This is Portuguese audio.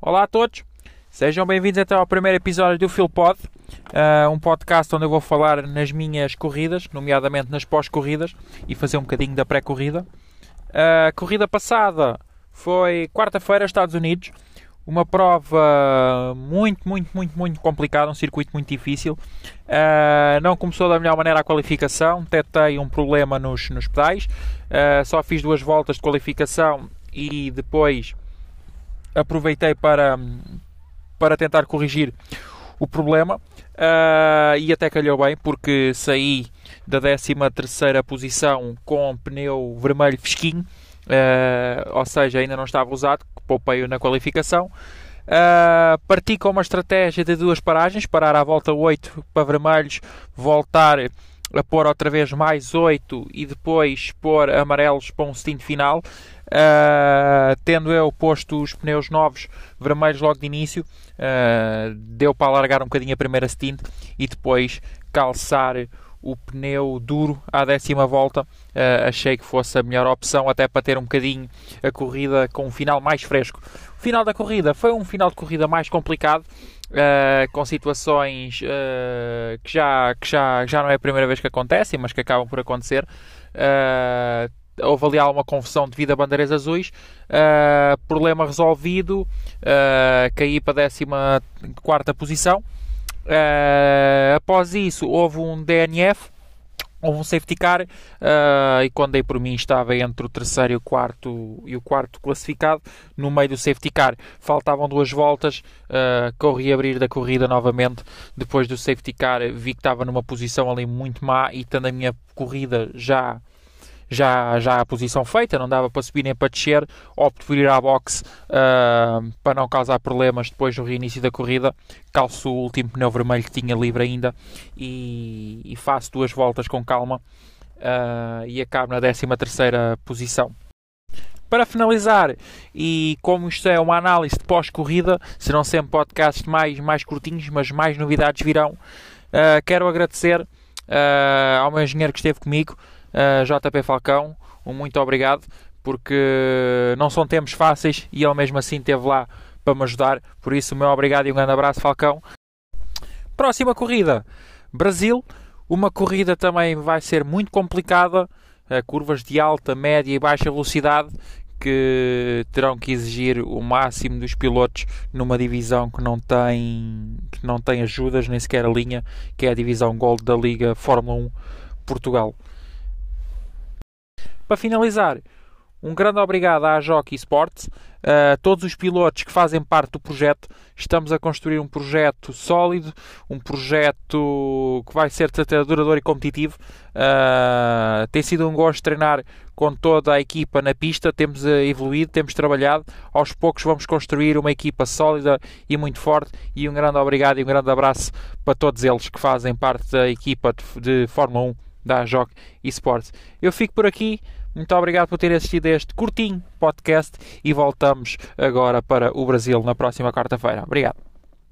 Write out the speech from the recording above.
Olá a todos, sejam bem-vindos então ao primeiro episódio do Philpod, uh, um podcast onde eu vou falar nas minhas corridas, nomeadamente nas pós-corridas e fazer um bocadinho da pré-corrida. A uh, corrida passada foi quarta-feira, Estados Unidos, uma prova muito, muito, muito, muito complicada, um circuito muito difícil. Uh, não começou da melhor maneira a qualificação, tetei um problema nos, nos pedais, só fiz duas voltas de qualificação e depois aproveitei para, para tentar corrigir o problema uh, e até calhou bem porque saí da 13 terceira posição com pneu vermelho fresquinho uh, ou seja, ainda não estava usado, poupei-o na qualificação. Uh, parti com uma estratégia de duas paragens, parar à volta 8 para vermelhos, voltar a pôr outra vez mais 8 e depois pôr amarelos para um stint final. Uh, tendo eu posto os pneus novos vermelhos logo de início, uh, deu para alargar um bocadinho a primeira stint e depois calçar o pneu duro à décima volta. Uh, achei que fosse a melhor opção, até para ter um bocadinho a corrida com um final mais fresco. O final da corrida foi um final de corrida mais complicado. Uh, com situações uh, que, já, que já, já não é a primeira vez que acontecem, mas que acabam por acontecer. houve ali alguma confusão devido a bandeiras azuis. problema resolvido. caí para a 14 posição. Uh, após isso, houve um DNF, houve um safety car, uh, e quando dei por mim estava entre o terceiro e o quarto, e o quarto classificado, no meio do safety car. Faltavam duas voltas, uh, corri a abrir da corrida novamente. Depois do safety car, vi que estava numa posição ali muito má e tendo a minha corrida já já, já a posição feita, não dava para subir nem para descer, opto por ir à box uh, para não causar problemas depois do reinício da corrida, calço o último pneu vermelho que tinha livre ainda e, e faço duas voltas com calma uh, e acabo na 13 terceira posição. Para finalizar, e como isto é uma análise de pós-corrida, serão sempre podcasts mais, mais curtinhos, mas mais novidades virão. Uh, quero agradecer uh, ao meu engenheiro que esteve comigo, JP Falcão, um muito obrigado, porque não são tempos fáceis e ele mesmo assim esteve lá para me ajudar. Por isso, o meu obrigado e um grande abraço, Falcão. Próxima corrida, Brasil. Uma corrida também vai ser muito complicada, curvas de alta, média e baixa velocidade que terão que exigir o máximo dos pilotos numa divisão que não tem que não tem ajudas nem sequer a linha, que é a divisão Gold da Liga Fórmula 1 Portugal. Para finalizar, um grande obrigado à Jockey Sports, a todos os pilotos que fazem parte do projeto. Estamos a construir um projeto sólido, um projeto que vai ser duradouro e competitivo. Uh, tem sido um gosto treinar com toda a equipa na pista. Temos evoluído, temos trabalhado. Aos poucos vamos construir uma equipa sólida e muito forte. E um grande obrigado e um grande abraço para todos eles que fazem parte da equipa de, de Fórmula 1 da Jockey Esports. Eu fico por aqui. Muito obrigado por ter assistido a este curtinho podcast e voltamos agora para o Brasil na próxima quarta-feira. Obrigado.